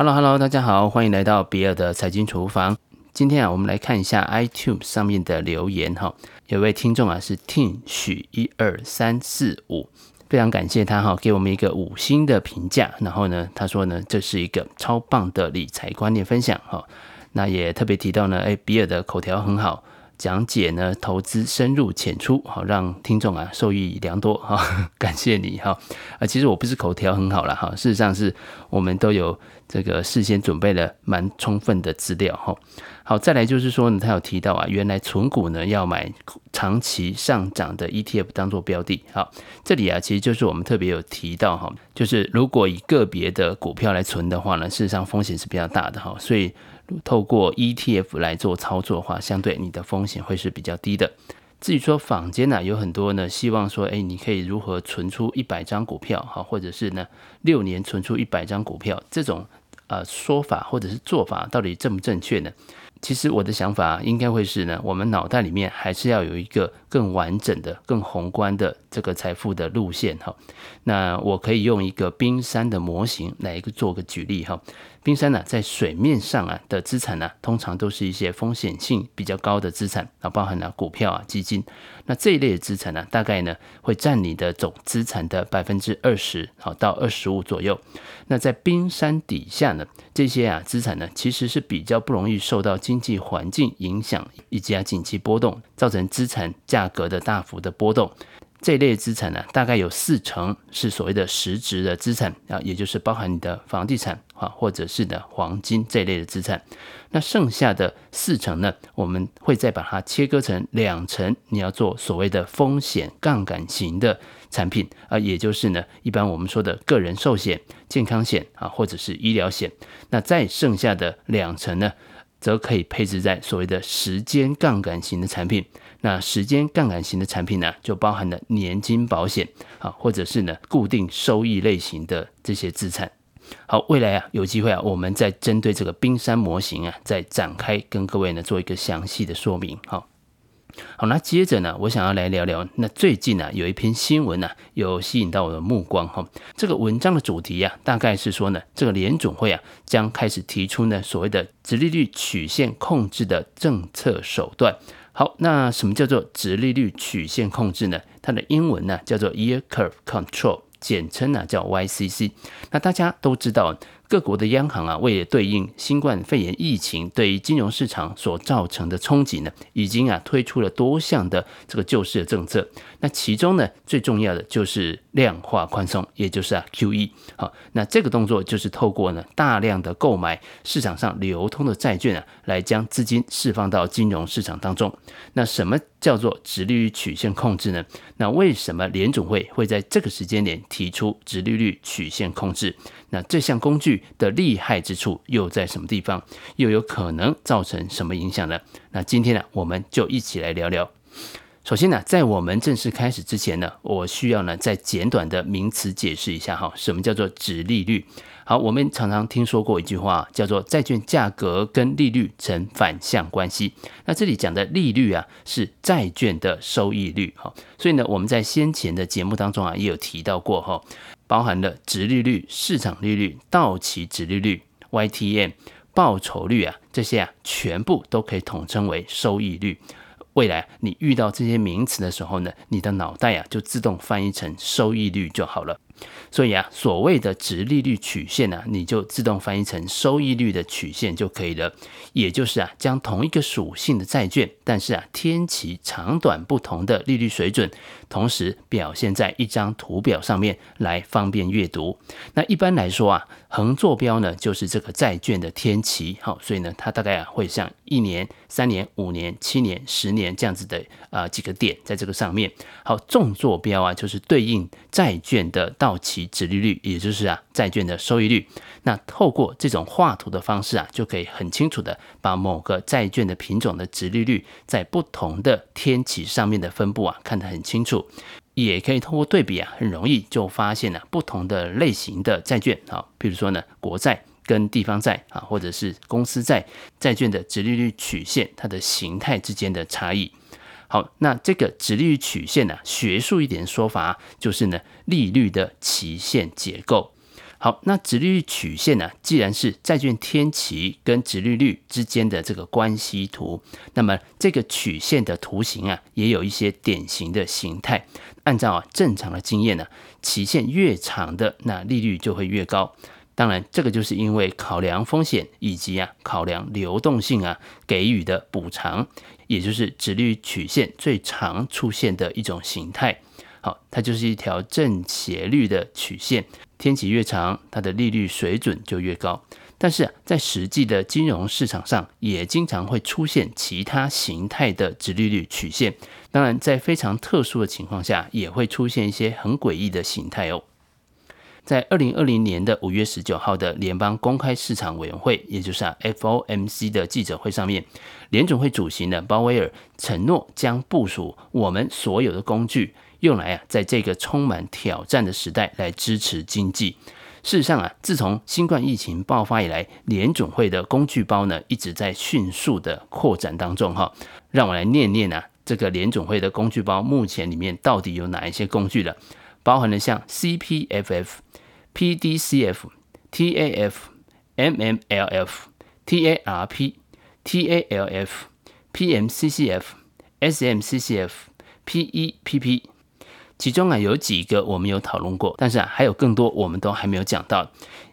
Hello，Hello，大家好，欢迎来到比尔的财经厨房。今天啊，我们来看一下 iTunes 上面的留言哈。有位听众啊是 Tim 许一二三四五，非常感谢他哈，给我们一个五星的评价。然后呢，他说呢，这是一个超棒的理财观念分享哈。那也特别提到呢，哎，比尔的口条很好。讲解呢，投资深入浅出，好让听众啊受益良多哈，感谢你哈。啊，其实我不是口条很好了哈，事实上是我们都有这个事先准备了蛮充分的资料哈。好，再来就是说呢，他有提到啊，原来存股呢要买长期上涨的 ETF 当做标的。好，这里啊其实就是我们特别有提到哈，就是如果以个别的股票来存的话呢，事实上风险是比较大的哈，所以。透过 ETF 来做操作的话，相对你的风险会是比较低的。至于说坊间呢，有很多呢，希望说，哎，你可以如何存出一百张股票，哈，或者是呢，六年存出一百张股票，这种呃说法或者是做法，到底正不正确呢？其实我的想法应该会是呢，我们脑袋里面还是要有一个更完整的、更宏观的这个财富的路线，哈。那我可以用一个冰山的模型来一个做个举例，哈。冰山呢，在水面上啊的资产呢，通常都是一些风险性比较高的资产啊，包含了股票啊、基金。那这一类的资产呢，大概呢会占你的总资产的百分之二十，好到二十五左右。那在冰山底下呢，这些啊资产呢，其实是比较不容易受到经济环境影响以及啊景气波动，造成资产价格的大幅的波动。这一类资产呢，大概有四成是所谓的实质的资产啊，也就是包含你的房地产啊，或者是的黄金这一类的资产。那剩下的四成呢，我们会再把它切割成两成，你要做所谓的风险杠杆型的产品啊，也就是呢，一般我们说的个人寿险、健康险啊，或者是医疗险。那再剩下的两成呢，则可以配置在所谓的时间杠杆型的产品。那时间杠杆型的产品呢，就包含了年金保险啊，或者是呢固定收益类型的这些资产。好，未来啊有机会啊，我们再针对这个冰山模型啊，再展开跟各位呢做一个详细的说明。好，好，那接着呢，我想要来聊聊，那最近呢有一篇新闻呢，有吸引到我的目光哈。这个文章的主题啊，大概是说呢，这个联总会啊将开始提出呢所谓的直利率曲线控制的政策手段。好，那什么叫做直利率曲线控制呢？它的英文呢叫做 Year Curve Control，简称呢叫 YCC。那大家都知道。各国的央行啊，为了对应新冠肺炎疫情对于金融市场所造成的冲击呢，已经啊推出了多项的这个救市的政策。那其中呢，最重要的就是量化宽松，也就是啊 QE。好，那这个动作就是透过呢大量的购买市场上流通的债券啊，来将资金释放到金融市场当中。那什么叫做直利率曲线控制呢？那为什么联总会会在这个时间点提出直利率曲线控制？那这项工具的厉害之处又在什么地方？又有可能造成什么影响呢？那今天呢，我们就一起来聊聊。首先呢，在我们正式开始之前呢，我需要呢再简短的名词解释一下哈，什么叫做殖利率？好，我们常常听说过一句话，叫做债券价格跟利率成反向关系。那这里讲的利率啊，是债券的收益率哈。所以呢，我们在先前的节目当中啊，也有提到过哈。包含了殖利率、市场利率、到期殖利率、YTM、报酬率啊，这些啊，全部都可以统称为收益率。未来你遇到这些名词的时候呢，你的脑袋啊就自动翻译成收益率就好了。所以啊，所谓的值利率曲线呢、啊，你就自动翻译成收益率的曲线就可以了。也就是啊，将同一个属性的债券，但是啊，天期长短不同的利率水准，同时表现在一张图表上面来方便阅读。那一般来说啊，横坐标呢就是这个债券的天期，好，所以呢，它大概啊会像一年、三年、五年、七年、十年这样子的啊、几个点在这个上面。好，纵坐标啊就是对应债券的到到期值利率，也就是啊债券的收益率。那透过这种画图的方式啊，就可以很清楚的把某个债券的品种的值利率在不同的天期上面的分布啊看得很清楚。也可以透过对比啊，很容易就发现了不同的类型的债券啊，比如说呢国债跟地方债啊，或者是公司债债券的殖利率曲线它的形态之间的差异。好，那这个殖利率曲线呢，学术一点说法就是呢，利率的期限结构。好，那殖利率曲线呢、既然是债券天期跟殖利率之间的这个关系图，那么这个曲线的图形啊，也有一些典型的形态。按照啊正常的经验呢、期限越长的，那利率就会越高。当然，这个就是因为考量风险以及啊考量流动性啊给予的补偿，也就是殖利率曲线最常出现的一种形态。好，它就是一条正斜率的曲线。天期越长，它的利率水准就越高。但是，在实际的金融市场上，也经常会出现其他形态的殖利率曲线。当然，在非常特殊的情况下，也会出现一些很诡异的形态哦。在二零二零年的五月十九号的联邦公开市场委员会，也就是啊 FOMC 的记者会上面，联总会主席呢鲍威尔承诺将部署我们所有的工具。用来啊，在这个充满挑战的时代来支持经济。事实上啊，自从新冠疫情爆发以来，联总会的工具包呢一直在迅速的扩展当中哈。让我来念念啊，这个联总会的工具包目前里面到底有哪一些工具了？包含了像 CPFF、PDCF、TAF、MMLF、TARP、TALF、PMCCF、SMCCF、PEPP。其中啊有几个我们有讨论过，但是啊还有更多我们都还没有讲到。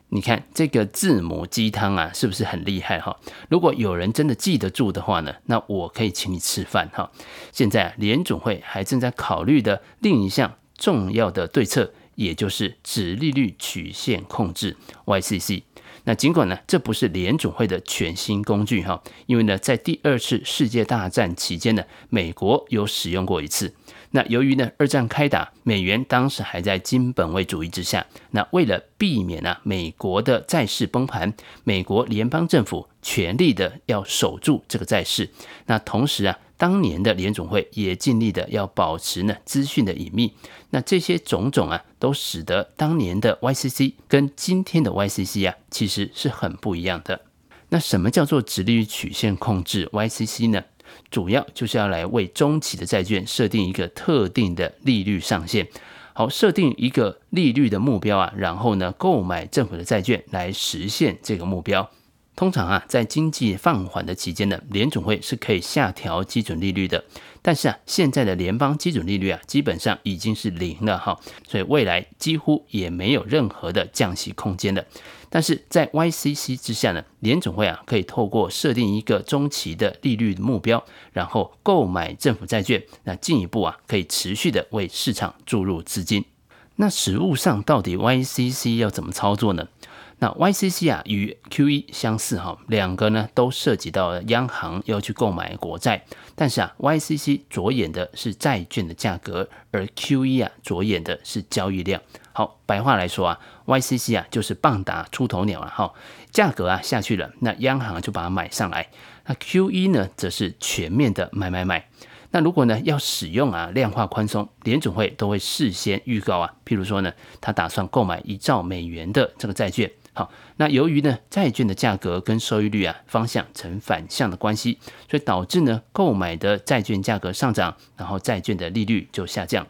你看这个字母鸡汤啊，是不是很厉害哈？如果有人真的记得住的话呢，那我可以请你吃饭哈。现在啊联总会还正在考虑的另一项重要的对策，也就是直利率曲线控制 （YCC）。那尽管呢这不是联总会的全新工具哈，因为呢在第二次世界大战期间呢，美国有使用过一次。那由于呢，二战开打，美元当时还在金本位主义之下。那为了避免啊，美国的债市崩盘，美国联邦政府全力的要守住这个债市。那同时啊，当年的联总会也尽力的要保持呢资讯的隐秘。那这些种种啊，都使得当年的 YCC 跟今天的 YCC 啊，其实是很不一样的。那什么叫做直利率曲线控制 YCC 呢？主要就是要来为中期的债券设定一个特定的利率上限，好，设定一个利率的目标啊，然后呢，购买政府的债券来实现这个目标。通常啊，在经济放缓的期间呢，联总会是可以下调基准利率的。但是啊，现在的联邦基准利率啊，基本上已经是零了哈，所以未来几乎也没有任何的降息空间了。但是在 YCC 之下呢，联总会啊可以透过设定一个中期的利率目标，然后购买政府债券，那进一步啊可以持续的为市场注入资金。那实务上到底 YCC 要怎么操作呢？那 YCC 啊与 QE 相似哈，两个呢都涉及到了央行要去购买国债，但是啊 YCC 着眼的是债券的价格，而 QE 啊着眼的是交易量。好，白话来说啊，YCC 啊就是棒打出头鸟了哈，价格啊下去了，那央行就把它买上来。那 QE 呢则是全面的买买买。那如果呢要使用啊量化宽松，联准会都会事先预告啊，譬如说呢他打算购买一兆美元的这个债券。好，那由于呢债券的价格跟收益率啊方向呈反向的关系，所以导致呢购买的债券价格上涨，然后债券的利率就下降。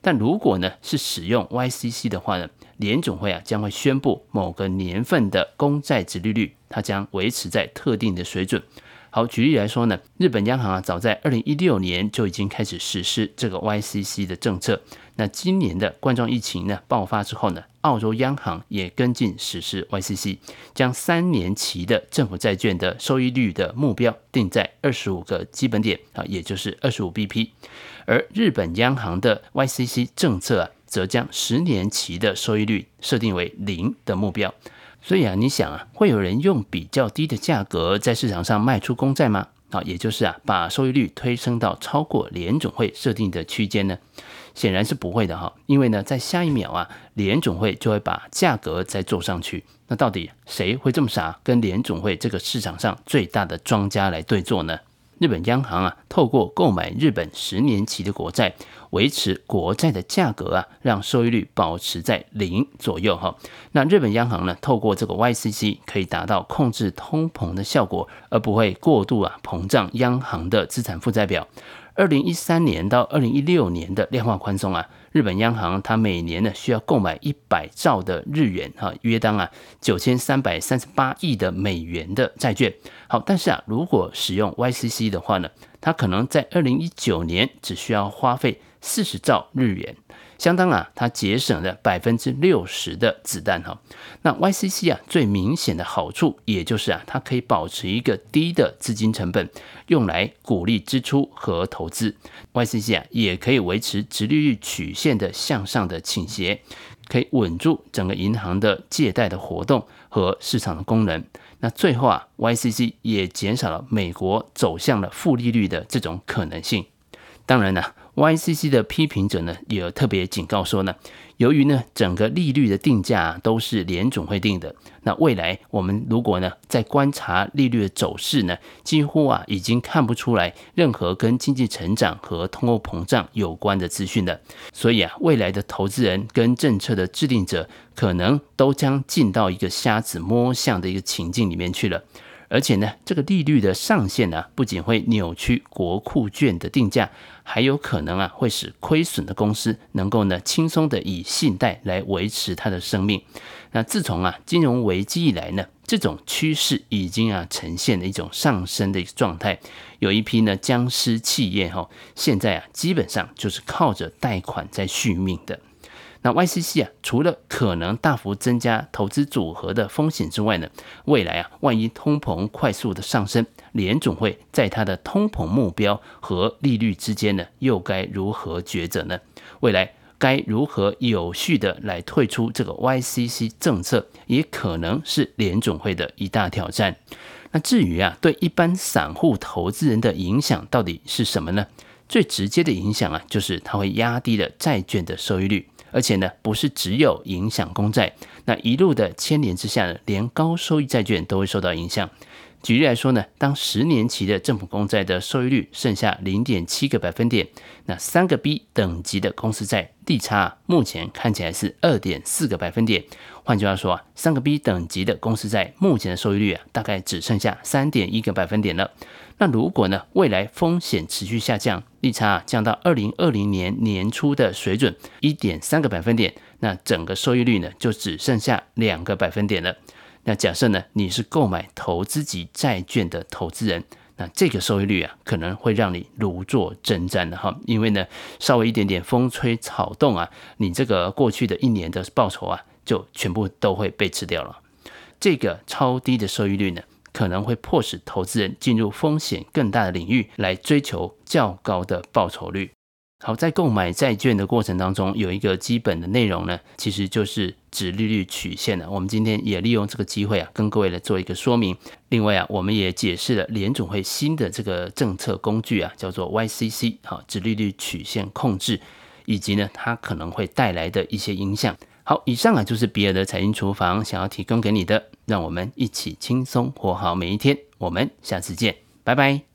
但如果呢是使用 YCC 的话呢，联总会啊将会宣布某个年份的公债殖利率，它将维持在特定的水准。好，举例来说呢，日本央行啊，早在二零一六年就已经开始实施这个 YCC 的政策。那今年的冠状疫情呢爆发之后呢，澳洲央行也跟进实施 YCC，将三年期的政府债券的收益率的目标定在二十五个基本点啊，也就是二十五 BP。而日本央行的 YCC 政策啊，则将十年期的收益率设定为零的目标。所以啊，你想啊，会有人用比较低的价格在市场上卖出公债吗？啊，也就是啊，把收益率推升到超过联总会设定的区间呢？显然是不会的哈，因为呢，在下一秒啊，联总会就会把价格再做上去。那到底谁会这么傻，跟联总会这个市场上最大的庄家来对做呢？日本央行啊，透过购买日本十年期的国债，维持国债的价格啊，让收益率保持在零左右哈。那日本央行呢，透过这个 YCC 可以达到控制通膨的效果，而不会过度啊膨胀央行的资产负债表。二零一三年到二零一六年的量化宽松啊，日本央行它每年呢需要购买一百兆的日元哈，约当啊九千三百三十八亿的美元的债券。好，但是啊，如果使用 YCC 的话呢，它可能在二零一九年只需要花费四十兆日元。相当啊，它节省了百分之六十的子弹哈。那 YCC 啊，最明显的好处，也就是啊，它可以保持一个低的资金成本，用来鼓励支出和投资。YCC 啊，也可以维持直利率曲线的向上的倾斜，可以稳住整个银行的借贷的活动和市场的功能。那最后啊，YCC 也减少了美国走向了负利率的这种可能性。当然呢。YCC 的批评者呢，也特别警告说呢，由于呢整个利率的定价都是联总会定的，那未来我们如果呢在观察利率的走势呢，几乎啊已经看不出来任何跟经济成长和通货膨胀有关的资讯了。所以啊，未来的投资人跟政策的制定者可能都将进到一个瞎子摸象的一个情境里面去了。而且呢，这个利率的上限呢，不仅会扭曲国库券的定价，还有可能啊，会使亏损的公司能够呢，轻松的以信贷来维持它的生命。那自从啊，金融危机以来呢，这种趋势已经啊，呈现了一种上升的一个状态。有一批呢，僵尸企业哈，现在啊，基本上就是靠着贷款在续命的。那 YCC 啊，除了可能大幅增加投资组合的风险之外呢，未来啊，万一通膨快速的上升，联总会在它的通膨目标和利率之间呢，又该如何抉择呢？未来该如何有序的来退出这个 YCC 政策，也可能是联总会的一大挑战。那至于啊，对一般散户投资人的影响到底是什么呢？最直接的影响啊，就是它会压低了债券的收益率。而且呢，不是只有影响公债，那一路的牵连之下呢，连高收益债券都会受到影响。举例来说呢，当十年期的政府公债的收益率剩下零点七个百分点，那三个 B 等级的公司债利差目前看起来是二点四个百分点。换句话说啊，三个 B 等级的公司债目前的收益率啊，大概只剩下三点一个百分点了。那如果呢，未来风险持续下降，利差啊降到二零二零年年初的水准一点三个百分点，那整个收益率呢，就只剩下两个百分点了。那假设呢，你是购买投资级债券的投资人，那这个收益率啊，可能会让你如坐针毡的哈，因为呢，稍微一点点风吹草动啊，你这个过去的一年的报酬啊，就全部都会被吃掉了。这个超低的收益率呢，可能会迫使投资人进入风险更大的领域，来追求较高的报酬率。好，在购买债券的过程当中，有一个基本的内容呢，其实就是指利率曲线呢。我们今天也利用这个机会啊，跟各位来做一个说明。另外啊，我们也解释了联总会新的这个政策工具啊，叫做 YCC，好，指利率曲线控制，以及呢，它可能会带来的一些影响。好，以上啊就是比尔的财经厨房想要提供给你的，让我们一起轻松活好每一天。我们下次见，拜拜。